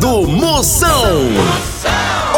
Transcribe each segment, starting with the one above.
Do Moção.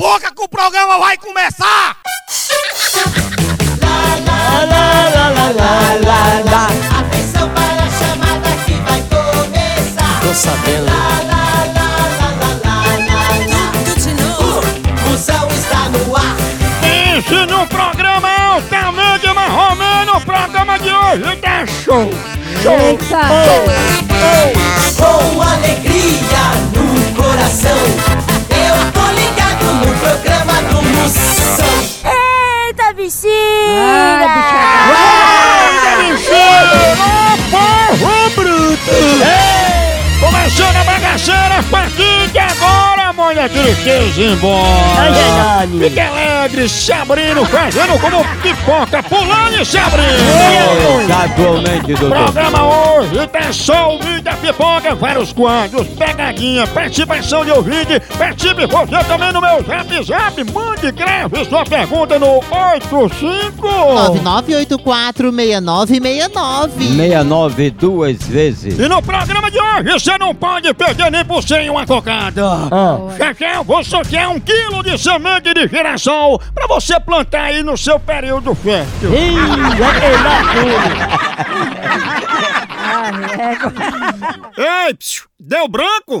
boca que o programa vai começar! Atenção para a chamada que vai começar. Tô sabendo. Lá, lá, lá, lá, lá, lá, lá, lá. O Moção está no ar. Pense no programa altamente marromeno, o programa de hoje tá show! Show! Com agora, mãe tristeza embora! Fique alegre, se abrindo, fazendo como pipoca, pulando e se abrindo! Exatamente, doutor. Programa hoje tem só o vídeo da pipoca, vários quadros, pegadinha, participação de ouvinte, participe você também no meu zap zap, mande grave sua pergunta no 85 99846969. 69 duas vezes. E no programa de hoje você não pode perder nem por cem uma cocada. Já já vou sortear um quilo de semente de girassol pra você plantar aí no seu período fértil. Ei, psiu, deu branco?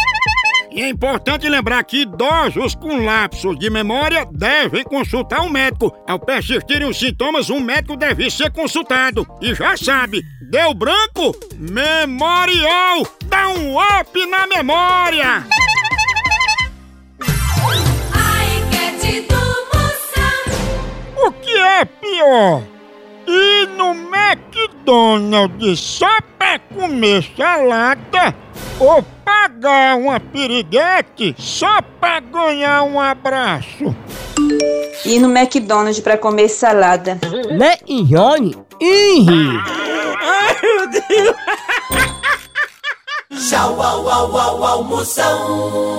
E é importante lembrar que idosos com lapsos de memória devem consultar um médico. Ao persistirem os sintomas, um médico deve ser consultado. E já sabe, deu branco? Memorial! Dá um up na memória! O que é pior? Ir no McDonald's só pra comer salada ou pagar uma piriguete só pra ganhar um abraço? Ir no McDonald's pra comer salada. Né, Johnny? Ih! Tchau, au, au, au, au, Moção.